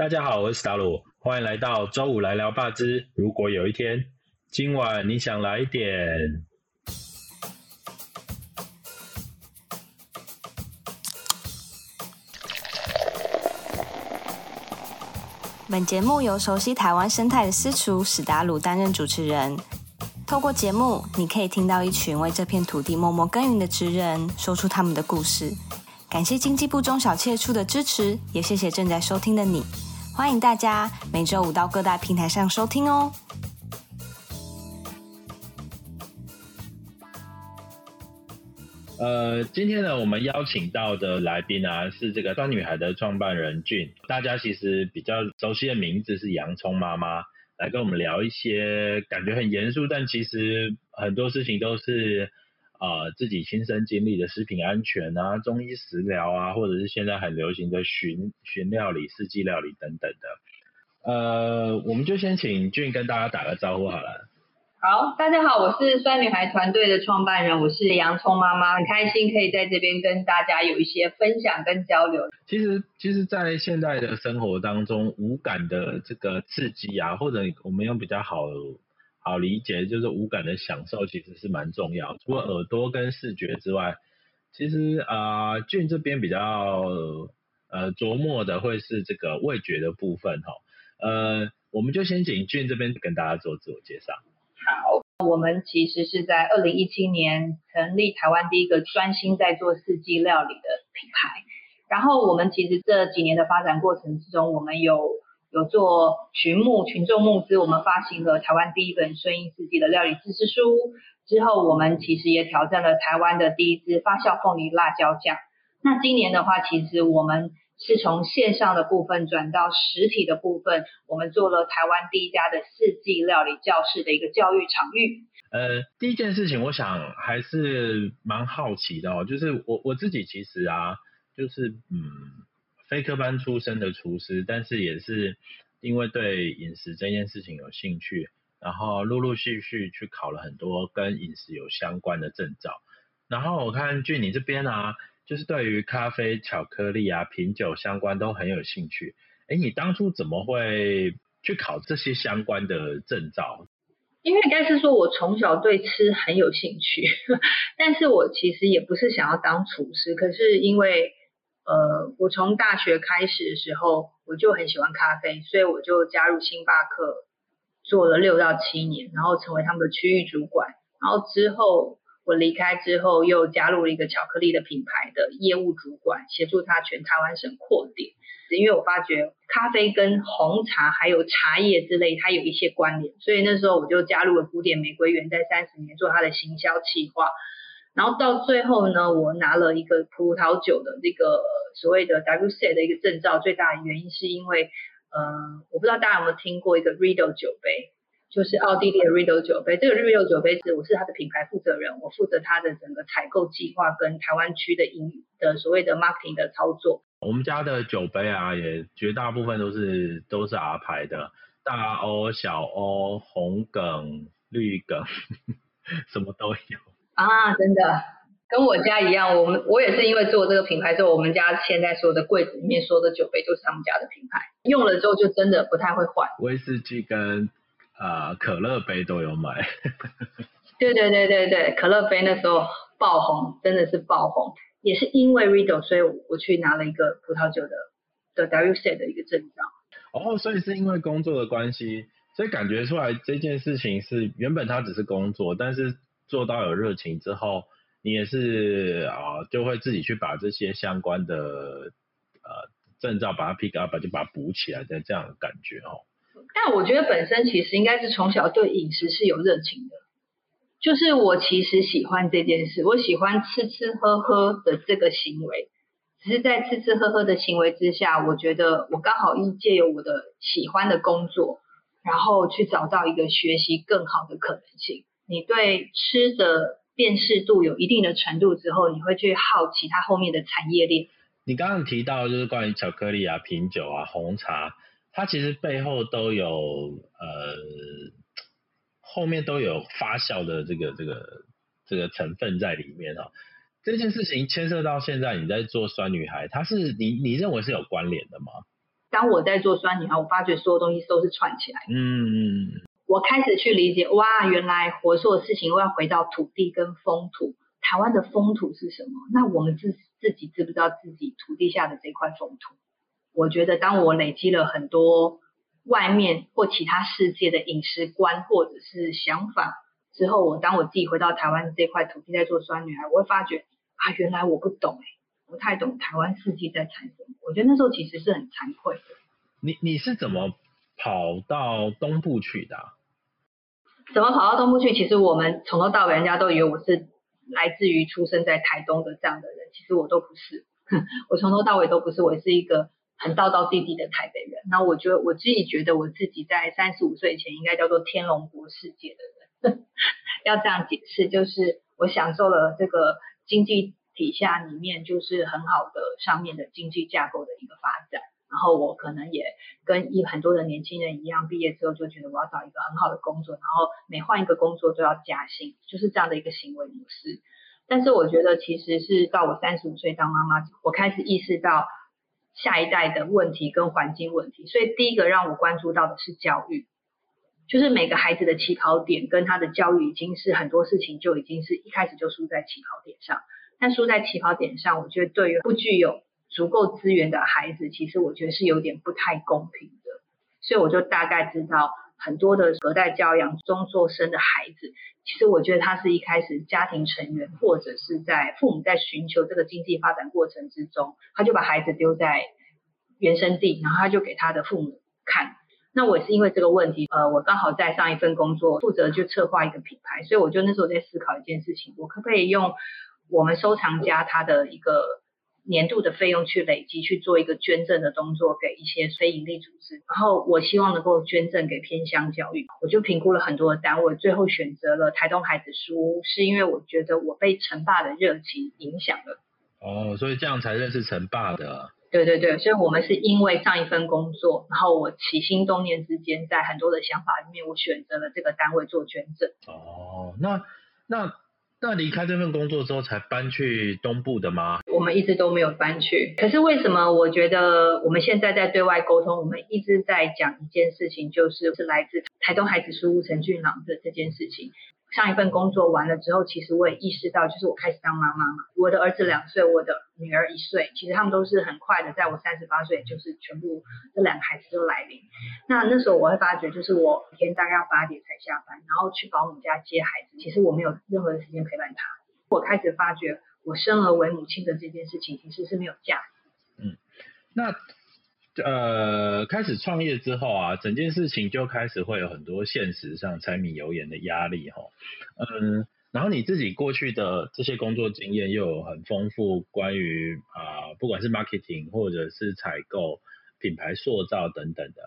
大家好，我是达鲁，欢迎来到周五来聊霸之。如果有一天，今晚你想来点。本节目由熟悉台湾生态的私厨史达鲁担任主持人。透过节目，你可以听到一群为这片土地默默耕耘的职人，说出他们的故事。感谢经济部中小企业处的支持，也谢谢正在收听的你。欢迎大家每周五到各大平台上收听哦。呃，今天呢，我们邀请到的来宾啊，是这个酸女孩的创办人俊。大家其实比较熟悉的名字是洋葱妈妈，来跟我们聊一些感觉很严肃，但其实很多事情都是啊自己亲身经历的食品安全啊、中医食疗啊，或者是现在很流行的寻寻料理、四季料理等等的。呃，我们就先请俊跟大家打个招呼好了。好，大家好，我是酸女孩团队的创办人，我是洋葱妈妈，很开心可以在这边跟大家有一些分享跟交流。其实，其实，在现在的生活当中，无感的这个刺激啊，或者我们用比较好好理解，就是无感的享受，其实是蛮重要。除了耳朵跟视觉之外，其实啊，俊这边比较呃琢磨的会是这个味觉的部分哈。呃，我们就先请俊这边跟大家做自我介绍。好，我们其实是在二零一七年成立台湾第一个专心在做四季料理的品牌。然后我们其实这几年的发展过程之中，我们有有做群募群众募资，我们发行了台湾第一本顺应四季的料理知识书。之后我们其实也挑战了台湾的第一支发酵凤梨辣椒酱。那今年的话，其实我们是从线上的部分转到实体的部分，我们做了台湾第一家的四季料理教室的一个教育场域。呃，第一件事情，我想还是蛮好奇的哦，就是我我自己其实啊，就是嗯，非科班出身的厨师，但是也是因为对饮食这件事情有兴趣，然后陆陆续续去考了很多跟饮食有相关的证照。然后我看据你这边啊。就是对于咖啡、巧克力啊、品酒相关都很有兴趣。哎，你当初怎么会去考这些相关的证照？因为应该是说我从小对吃很有兴趣，但是我其实也不是想要当厨师。可是因为呃，我从大学开始的时候我就很喜欢咖啡，所以我就加入星巴克做了六到七年，然后成为他们的区域主管，然后之后。我离开之后，又加入了一个巧克力的品牌的业务主管，协助他全台湾省扩店。因为我发觉咖啡跟红茶还有茶叶之类，它有一些关联，所以那时候我就加入了古典玫瑰园，在三十年做它的行销企划。然后到最后呢，我拿了一个葡萄酒的这个所谓的 WC 的一个证照，最大的原因是因为，呃，我不知道大家有没有听过一个 Riedel 酒杯。就是奥地利的 Riedel 酒杯，这个 Riedel 酒杯是我是它的品牌负责人，我负责它的整个采购计划跟台湾区的营的所谓的 marketing 的操作。我们家的酒杯啊，也绝大部分都是都是 R 牌的，大 O、小 O、红梗、绿梗，什么都有啊，真的跟我家一样，我们我也是因为做这个品牌之后，我们家现在所有的柜子里面所有的酒杯都是他们家的品牌，用了之后就真的不太会换。威士忌跟啊，可乐杯都有买。对对对对对，可乐杯那时候爆红，真的是爆红。也是因为 Riedel，所以我去拿了一个葡萄酒的的 WC 的一个证照。哦，所以是因为工作的关系，所以感觉出来这件事情是原本它只是工作，但是做到有热情之后，你也是啊，就会自己去把这些相关的呃证照把它 pick up，就把它补起来的这样的感觉哦。但我觉得本身其实应该是从小对饮食是有热情的，就是我其实喜欢这件事，我喜欢吃吃喝喝的这个行为，只是在吃吃喝喝的行为之下，我觉得我刚好一借由我的喜欢的工作，然后去找到一个学习更好的可能性。你对吃的辨识度有一定的程度之后，你会去好奇它后面的产业链。你刚刚提到就是关于巧克力啊、品酒啊、红茶。它其实背后都有呃，后面都有发酵的这个这个这个成分在里面哈。这件事情牵涉到现在你在做酸女孩，它是你你认为是有关联的吗？当我在做酸女孩，我发觉所有东西都是串起来的。嗯，我开始去理解，哇，原来活所有事情又要回到土地跟风土。台湾的风土是什么？那我们自自己知不知道自己土地下的这块风土？我觉得，当我累积了很多外面或其他世界的饮食观或者是想法之后，我当我自己回到台湾这块土地在做酸女孩，我会发觉啊，原来我不懂哎，不太懂台湾四季在产什么。我觉得那时候其实是很惭愧的。你你是怎么跑到东部去的？怎么跑到东部去？其实我们从头到尾，人家都以为我是来自于出生在台东的这样的人，其实我都不是。我从头到尾都不是，我是一个。很道道地地的台北人，那我觉得我自己觉得我自己在三十五岁前应该叫做天龙国世界的人，要这样解释，就是我享受了这个经济底下里面就是很好的上面的经济架构的一个发展，然后我可能也跟一很多的年轻人一样，毕业之后就觉得我要找一个很好的工作，然后每换一个工作都要加薪，就是这样的一个行为模式。但是我觉得其实是到我三十五岁当妈妈，我开始意识到。下一代的问题跟环境问题，所以第一个让我关注到的是教育，就是每个孩子的起跑点跟他的教育已经是很多事情就已经是一开始就输在起跑点上。但输在起跑点上，我觉得对于不具有足够资源的孩子，其实我觉得是有点不太公平的。所以我就大概知道。很多的隔代教养中做生的孩子，其实我觉得他是一开始家庭成员或者是在父母在寻求这个经济发展过程之中，他就把孩子丢在原生地，然后他就给他的父母看。那我也是因为这个问题，呃，我刚好在上一份工作负责就策划一个品牌，所以我就那时候在思考一件事情，我可不可以用我们收藏家他的一个。年度的费用去累积去做一个捐赠的动作给一些非营利组织，然后我希望能够捐赠给偏乡教育，我就评估了很多的单位，最后选择了台东孩子书屋，是因为我觉得我被陈爸的热情影响了。哦，所以这样才认识陈爸的。对对对，所以我们是因为上一份工作，然后我起心动念之间，在很多的想法里面，我选择了这个单位做捐赠。哦，那那。那离开这份工作之后才搬去东部的吗？我们一直都没有搬去。可是为什么我觉得我们现在在对外沟通，我们一直在讲一件事情，就是是来自台东孩子书屋陈俊朗的这件事情。上一份工作完了之后，其实我也意识到，就是我开始当妈妈嘛。我的儿子两岁，我的女儿一岁，其实他们都是很快的，在我三十八岁，就是全部这两个孩子都来临。那那时候我会发觉，就是我每天大概要八点才下班，然后去保姆家接孩子，其实我没有任何的时间陪伴他。我开始发觉，我生而为母亲的这件事情其实是没有价值。嗯，那。呃，开始创业之后啊，整件事情就开始会有很多现实上柴米油盐的压力哈。嗯，然后你自己过去的这些工作经验又有很丰富，关于啊，不管是 marketing 或者是采购、品牌塑造等等的。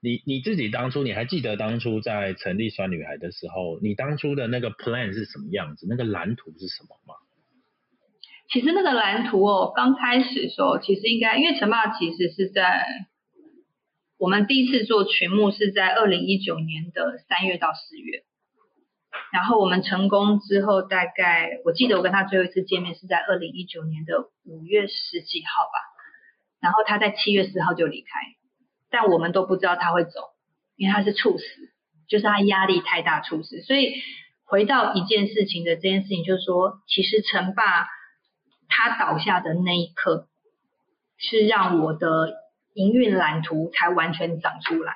你你自己当初你还记得当初在成立酸女孩的时候，你当初的那个 plan 是什么样子？那个蓝图是什么吗？其实那个蓝图哦，刚开始的时候，其实应该因为陈爸其实是在我们第一次做群目是在二零一九年的三月到四月，然后我们成功之后，大概我记得我跟他最后一次见面是在二零一九年的五月十几号吧，然后他在七月四号就离开，但我们都不知道他会走，因为他是猝死，就是他压力太大猝死，所以回到一件事情的这件事情，就是说其实陈爸。他倒下的那一刻，是让我的营运蓝图才完全长出来。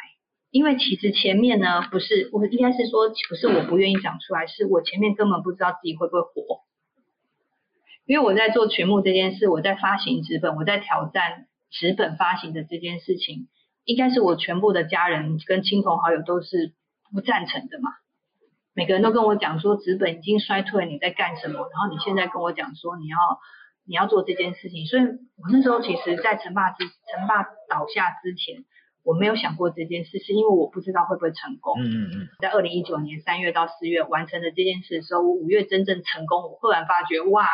因为其实前面呢，不是我应该是说，不是我不愿意长出来，是我前面根本不知道自己会不会活。因为我在做全目这件事，我在发行纸本，我在挑战纸本发行的这件事情，应该是我全部的家人跟亲朋好友都是不赞成的嘛。每个人都跟我讲说，纸本已经衰退，你在干什么？然后你现在跟我讲说，你要。你要做这件事情，所以我那时候其实，在陈霸之陈霸倒下之前，我没有想过这件事，是因为我不知道会不会成功。嗯嗯嗯。在二零一九年三月到四月完成了这件事的时候，我五月真正成功，我忽然发觉，哇，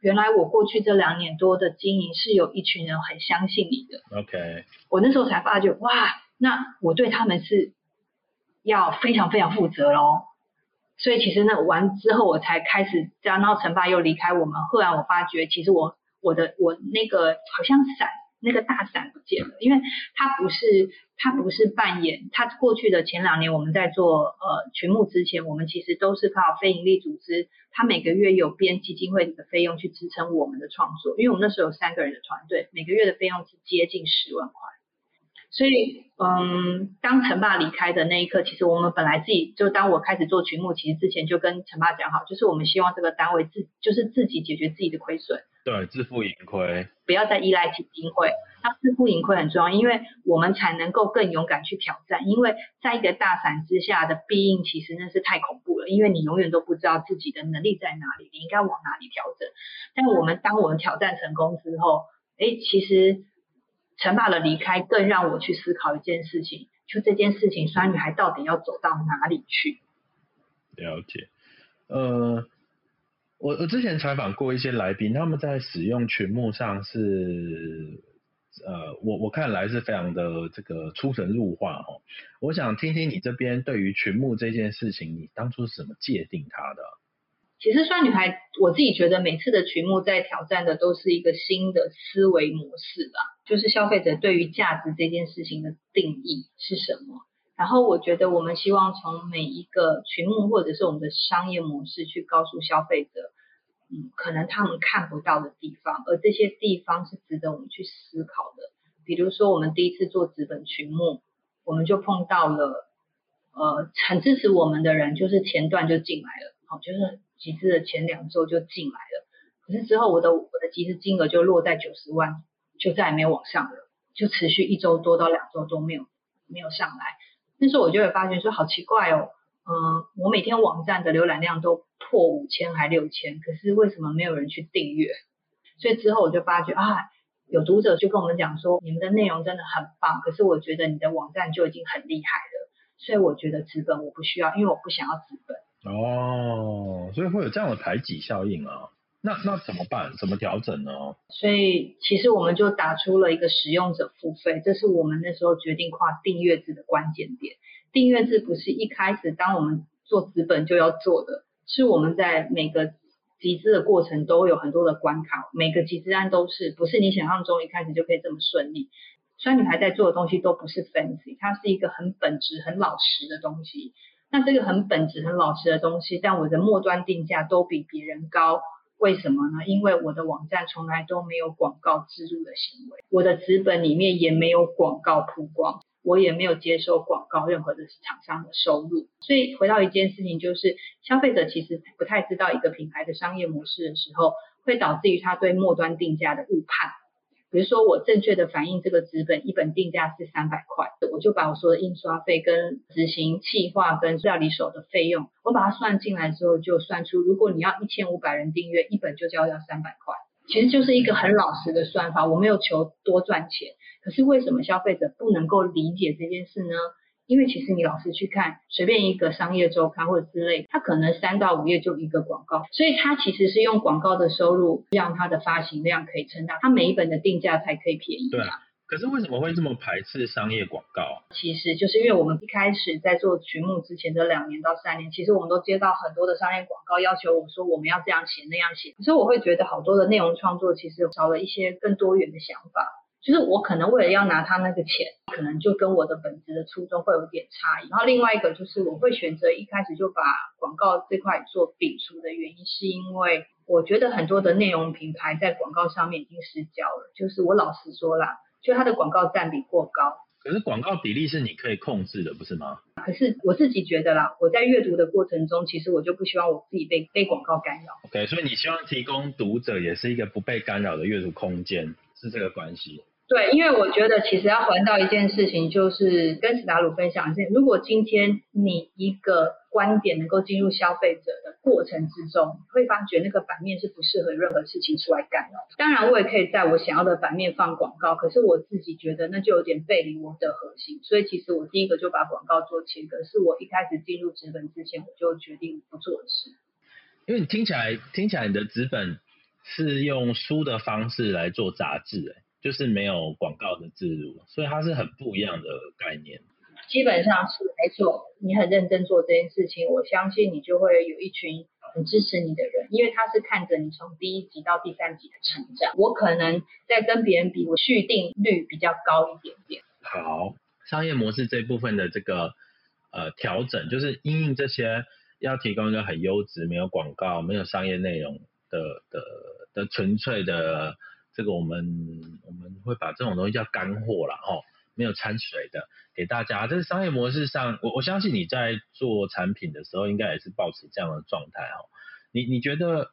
原来我过去这两年多的经营是有一群人很相信你的。OK。我那时候才发觉，哇，那我对他们是要非常非常负责喽。所以其实那完之后，我才开始这样。然后陈爸又离开我们，后来我发觉，其实我我的我那个好像伞那个大伞不见了，因为他不是他不是扮演他过去的前两年我们在做呃群募之前，我们其实都是靠非营利组织，他每个月有编基金会的费用去支撑我们的创作，因为我们那时候有三个人的团队，每个月的费用是接近十万块。所以，嗯，当陈爸离开的那一刻，其实我们本来自己就当我开始做群目，其实之前就跟陈爸讲好，就是我们希望这个单位自就是自己解决自己的亏损，对，自负盈亏，不要再依赖基金会。那自负盈亏很重要，因为我们才能够更勇敢去挑战。因为在一个大伞之下的必应，其实那是太恐怖了，因为你永远都不知道自己的能力在哪里，你应该往哪里调整。但我们当我们挑战成功之后，哎，其实。陈爸的离开更让我去思考一件事情，就这件事情，酸女孩到底要走到哪里去？了解，呃，我我之前采访过一些来宾，他们在使用群目上是，呃，我我看来是非常的这个出神入化哈。我想听听你这边对于群目这件事情，你当初是怎么界定它的？其实酸女孩，我自己觉得每次的群目在挑战的都是一个新的思维模式吧，就是消费者对于价值这件事情的定义是什么。然后我觉得我们希望从每一个群目或者是我们的商业模式去告诉消费者，嗯，可能他们看不到的地方，而这些地方是值得我们去思考的。比如说我们第一次做资本群目，我们就碰到了，呃，很支持我们的人，就是前段就进来了，好，就是。集资的前两周就进来了，可是之后我的我的集资金额就落在九十万，就再也没有往上了，就持续一周多到两周都没有没有上来。那时候我就会发现说好奇怪哦，嗯，我每天网站的浏览量都破五千还六千，可是为什么没有人去订阅？所以之后我就发觉啊，有读者就跟我们讲说，你们的内容真的很棒，可是我觉得你的网站就已经很厉害了，所以我觉得资本我不需要，因为我不想要资本。哦，所以会有这样的排挤效应啊？那那怎么办？怎么调整呢？所以其实我们就打出了一个使用者付费，这是我们那时候决定跨订阅制的关键点。订阅制不是一开始当我们做资本就要做的，是我们在每个集资的过程都有很多的关卡，每个集资案都是不是你想象中一开始就可以这么顺利。虽然你还在做的东西都不是 fancy，它是一个很本质、很老实的东西。那这个很本质、很老实的东西，但我的末端定价都比别人高，为什么呢？因为我的网站从来都没有广告植入的行为，我的资本里面也没有广告曝光，我也没有接收广告任何的厂商的收入。所以回到一件事情，就是消费者其实不太知道一个品牌的商业模式的时候，会导致于他对末端定价的误判。比如说，我正确的反映这个纸本一本定价是三百块，我就把我说的印刷费跟执行计划跟料理手的费用，我把它算进来之后，就算出如果你要一千五百人订阅，一本就交要三百块，其实就是一个很老实的算法，我没有求多赚钱，可是为什么消费者不能够理解这件事呢？因为其实你老是去看随便一个商业周刊或者之类，它可能三到五页就一个广告，所以它其实是用广告的收入让它的发行量可以撑大，它每一本的定价才可以便宜。对啊，可是为什么会这么排斥商业广告？其实就是因为我们一开始在做群目之前的两年到三年，其实我们都接到很多的商业广告要求我说我们要这样写那样写，可是我会觉得好多的内容创作其实少了一些更多元的想法。就是我可能为了要拿他那个钱，可能就跟我的本职的初衷会有点差异。然后另外一个就是我会选择一开始就把广告这块做摒除的原因，是因为我觉得很多的内容品牌在广告上面已经失焦了。就是我老实说啦，就它的广告占比过高。可是广告比例是你可以控制的，不是吗？可是我自己觉得啦，我在阅读的过程中，其实我就不希望我自己被被广告干扰。OK，所以你希望提供读者也是一个不被干扰的阅读空间，是这个关系。对，因为我觉得其实要还到一件事情，就是跟史达鲁分享一下，如果今天你一个观点能够进入消费者的过程之中，会发觉那个版面是不适合任何事情出来干扰。当然，我也可以在我想要的版面放广告，可是我自己觉得那就有点背离我的核心，所以其实我第一个就把广告做切割，是我一开始进入纸本之前我就决定不做的事。因为你听起来听起来你的纸本是用书的方式来做杂志，哎。就是没有广告的植入，所以它是很不一样的概念。基本上是没错。你很认真做这件事情，我相信你就会有一群很支持你的人，因为他是看着你从第一集到第三集的成长。我可能在跟别人比，我续订率比较高一点点。好，商业模式这部分的这个呃调整，就是因应这些要提供一个很优质、没有广告、没有商业内容的的的纯粹的这个，我们我们会把这种东西叫干货了哦。没有掺水的给大家，这是商业模式上，我我相信你在做产品的时候，应该也是保持这样的状态哦。你你觉得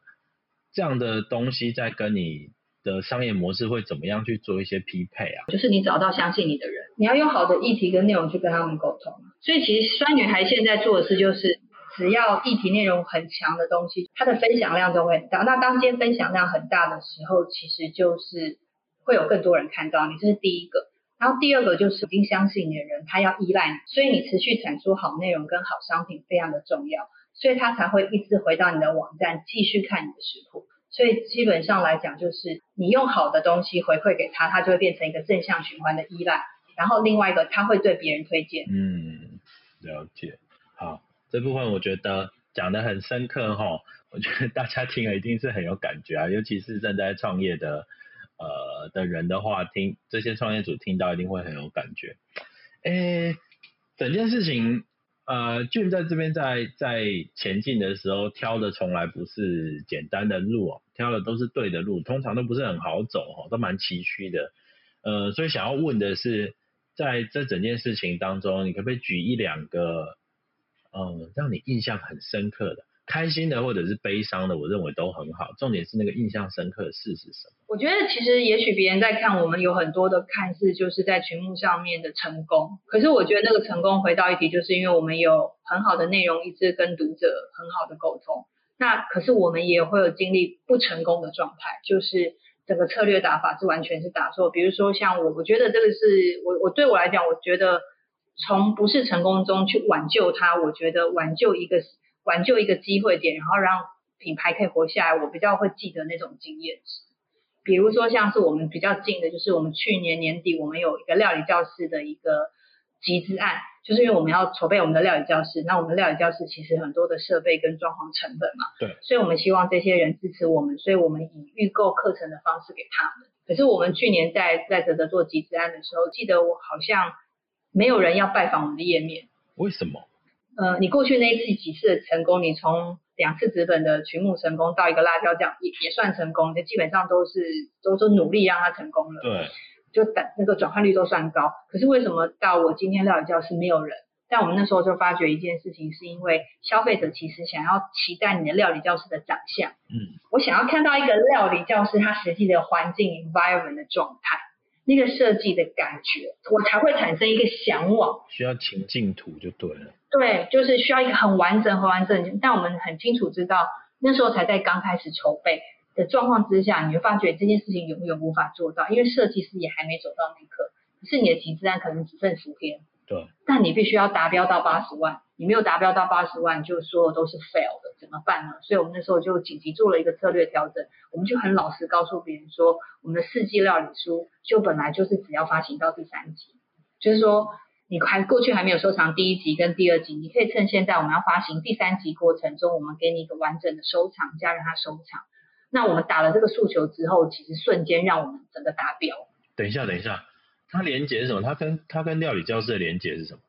这样的东西在跟你的商业模式会怎么样去做一些匹配啊？就是你找到相信你的人，你要用好的议题跟内容去跟他们沟通。所以其实酸女孩现在做的事就是，只要议题内容很强的东西，它的分享量都会很大。那当今天分享量很大的时候，其实就是会有更多人看到你，这是第一个。然后第二个就是已经相信你的人，他要依赖你，所以你持续产出好内容跟好商品非常的重要，所以他才会一直回到你的网站继续看你的食谱。所以基本上来讲，就是你用好的东西回馈给他，他就会变成一个正向循环的依赖。然后另外一个，他会对别人推荐。嗯，了解。好，这部分我觉得讲的很深刻哈，我觉得大家听了一定是很有感觉啊，尤其是正在创业的。呃的人的话，听这些创业组听到一定会很有感觉。诶，整件事情，呃，俊在这边在在前进的时候，挑的从来不是简单的路哦，挑的都是对的路，通常都不是很好走哦，都蛮崎岖的。呃，所以想要问的是，在这整件事情当中，你可不可以举一两个，嗯，让你印象很深刻的？开心的或者是悲伤的，我认为都很好。重点是那个印象深刻的事是什么？我觉得其实也许别人在看我们有很多的看似就是在群目上面的成功，可是我觉得那个成功回到一题，就是因为我们有很好的内容，一直跟读者很好的沟通。那可是我们也会有经历不成功的状态，就是整个策略打法是完全是打错。比如说像我，我觉得这个是我我对我来讲，我觉得从不是成功中去挽救它，我觉得挽救一个。挽救一个机会点，然后让品牌可以活下来，我比较会记得那种经验值。比如说像是我们比较近的，就是我们去年年底我们有一个料理教室的一个集资案，就是因为我们要筹备我们的料理教室，那我们料理教室其实很多的设备跟装潢成本嘛，对，所以我们希望这些人支持我们，所以我们以预购课程的方式给他们。可是我们去年在在泽泽做集资案的时候，记得我好像没有人要拜访我们的页面，为什么？呃，你过去那一次几次的成功，你从两次纸本的群目成功到一个辣椒酱也也算成功，就基本上都是都是努力让它成功了。对，就等那个转换率都算高。可是为什么到我今天料理教室没有人？但我们那时候就发觉一件事情，是因为消费者其实想要期待你的料理教室的长相。嗯，我想要看到一个料理教室它实际的环境 environment 的状态。那个设计的感觉，我才会产生一个向往。需要情境图就对了。对，就是需要一个很完整、很完整。但我们很清楚知道，那时候才在刚开始筹备的状况之下，你会发觉这件事情永远无法做到，因为设计师也还没走到那一刻。可是你的集资案可能只剩十天。对。但你必须要达标到八十万，你没有达标到八十万，就所有都是 fail 的，怎么办呢？所以我们那时候就紧急做了一个策略调整，我们就很老实告诉别人说，我们的四季料理书就本来就是只要发行到第三集，就是说你还过去还没有收藏第一集跟第二集，你可以趁现在我们要发行第三集过程中，我们给你一个完整的收藏，加让它收藏。那我们打了这个诉求之后，其实瞬间让我们整个达标。等一下，等一下。它连接是什么？它跟它跟料理教室的连接是什么？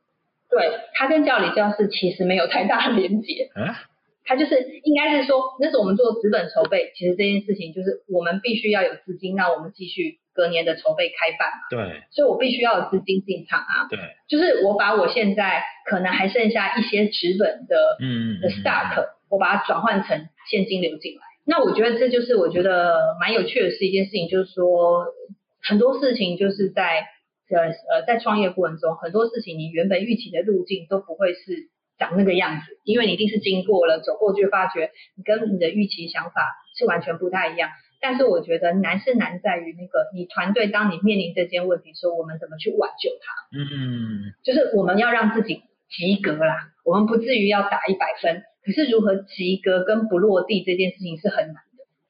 对，它跟教理教室其实没有太大的连接。啊？它就是应该是说，那是我们做纸本筹备，其实这件事情就是我们必须要有资金，那我们继续隔年的筹备开办嘛。对。所以我必须要有资金进场啊。对。就是我把我现在可能还剩下一些纸本的嗯的 stock，我把它转换成现金流进来。那我觉得这就是我觉得蛮有趣的是一件事情，就是说。很多事情就是在呃呃在创业过程中，很多事情你原本预期的路径都不会是长那个样子，因为你一定是经过了走过去，发觉你跟你的预期想法是完全不太一样。但是我觉得难是难在于那个你团队当你面临这件问题时候，我们怎么去挽救它？嗯，就是我们要让自己及格啦，我们不至于要打一百分，可是如何及格跟不落地这件事情是很难。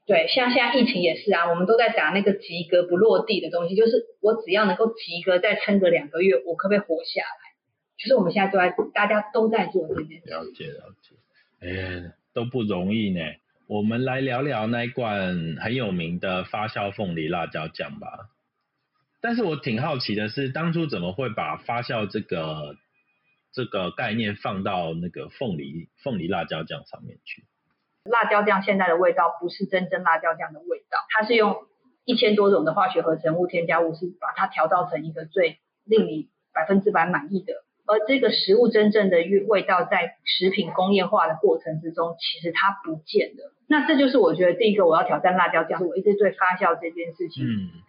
对，像现在疫情也是啊，我们都在打那个及格不落地的东西，就是我只要能够及格，再撑个两个月，我可不可以活下来？就是我们现在都在大家都在做这件事。了解了解，哎，都不容易呢。我们来聊聊那一罐很有名的发酵凤梨辣椒酱吧。但是我挺好奇的是，当初怎么会把发酵这个这个概念放到那个凤梨凤梨辣椒酱上面去？辣椒酱现在的味道不是真正辣椒酱的味道，它是用一千多种的化学合成物、添加物，是把它调造成一个最令你百分之百满意的。而这个食物真正的味道，在食品工业化的过程之中，其实它不见了。那这就是我觉得第一个我要挑战辣椒酱，我一直对发酵这件事情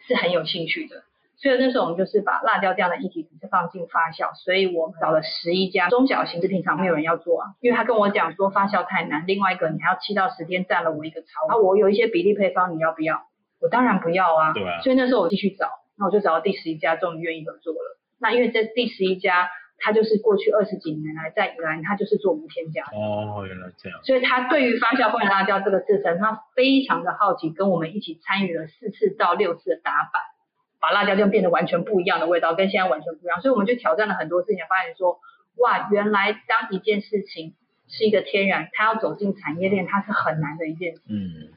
是很有兴趣的。所以那时候我们就是把辣椒酱的一体只是放进发酵，所以我找了十一家中小型，是平常没有人要做啊，因为他跟我讲说发酵太难，另外一个你还要七到十天占了我一个槽，啊我有一些比例配方你要不要？我当然不要啊，对啊，所以那时候我继续找，那我就找到第十一家终于愿意合作了。那因为这第十一家，他就是过去二十几年来在宜兰，他就是做无添加。哦，原来这样。所以他对于发酵凤梨辣椒这个制成，他非常的好奇，跟我们一起参与了四次到六次的打板。把辣椒酱变得完全不一样的味道，跟现在完全不一样，所以我们就挑战了很多事情，发现说，哇，原来当一件事情是一个天然，它要走进产业链，它是很难的一件事。嗯，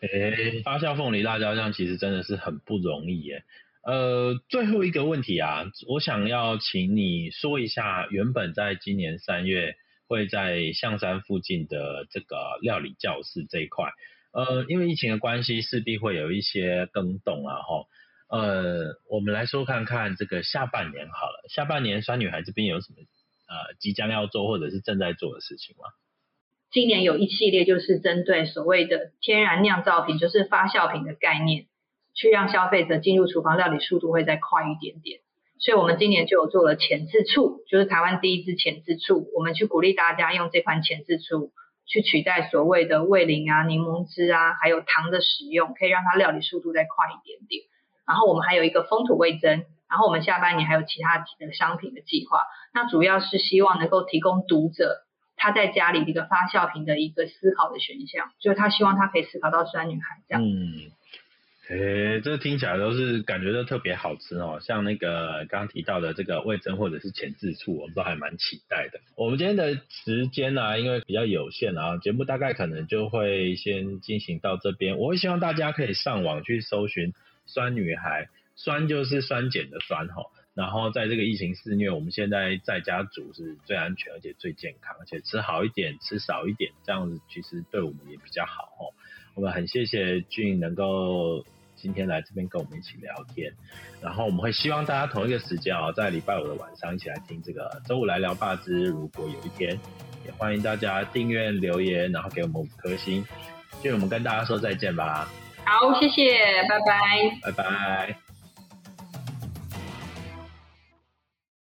诶，发酵凤梨辣椒酱其实真的是很不容易耶。呃，最后一个问题啊，我想要请你说一下，原本在今年三月会在象山附近的这个料理教室这一块，呃，因为疫情的关系，势必会有一些更动啊，吼。呃，我们来说看看这个下半年好了。下半年酸女孩这边有什么呃即将要做或者是正在做的事情吗？今年有一系列就是针对所谓的天然酿造品，就是发酵品的概念，去让消费者进入厨房料理速度会再快一点点。所以我们今年就有做了前置醋，就是台湾第一支前置醋，我们去鼓励大家用这款前置醋去取代所谓的味淋啊、柠檬汁啊，还有糖的使用，可以让它料理速度再快一点点。然后我们还有一个风土味增，然后我们下半年还有其他的商品的计划。那主要是希望能够提供读者他在家里的一个发酵品的一个思考的选项，就是他希望他可以思考到酸女孩这样。嗯，诶，这听起来都是感觉都特别好吃哦，像那个刚刚提到的这个味增或者是前置醋，我们都还蛮期待的。我们今天的时间呢，因为比较有限啊，节目大概可能就会先进行到这边。我会希望大家可以上网去搜寻。酸女孩，酸就是酸碱的酸哈，然后在这个疫情肆虐，我们现在在家煮是最安全而且最健康，而且吃好一点，吃少一点，这样子其实对我们也比较好哦。我们很谢谢俊能够今天来这边跟我们一起聊天，然后我们会希望大家同一个时间啊，在礼拜五的晚上一起来听这个周五来聊霸之。如果有一天，也欢迎大家订阅留言，然后给我们五颗星。就我们跟大家说再见吧。好，谢谢，拜拜，拜拜。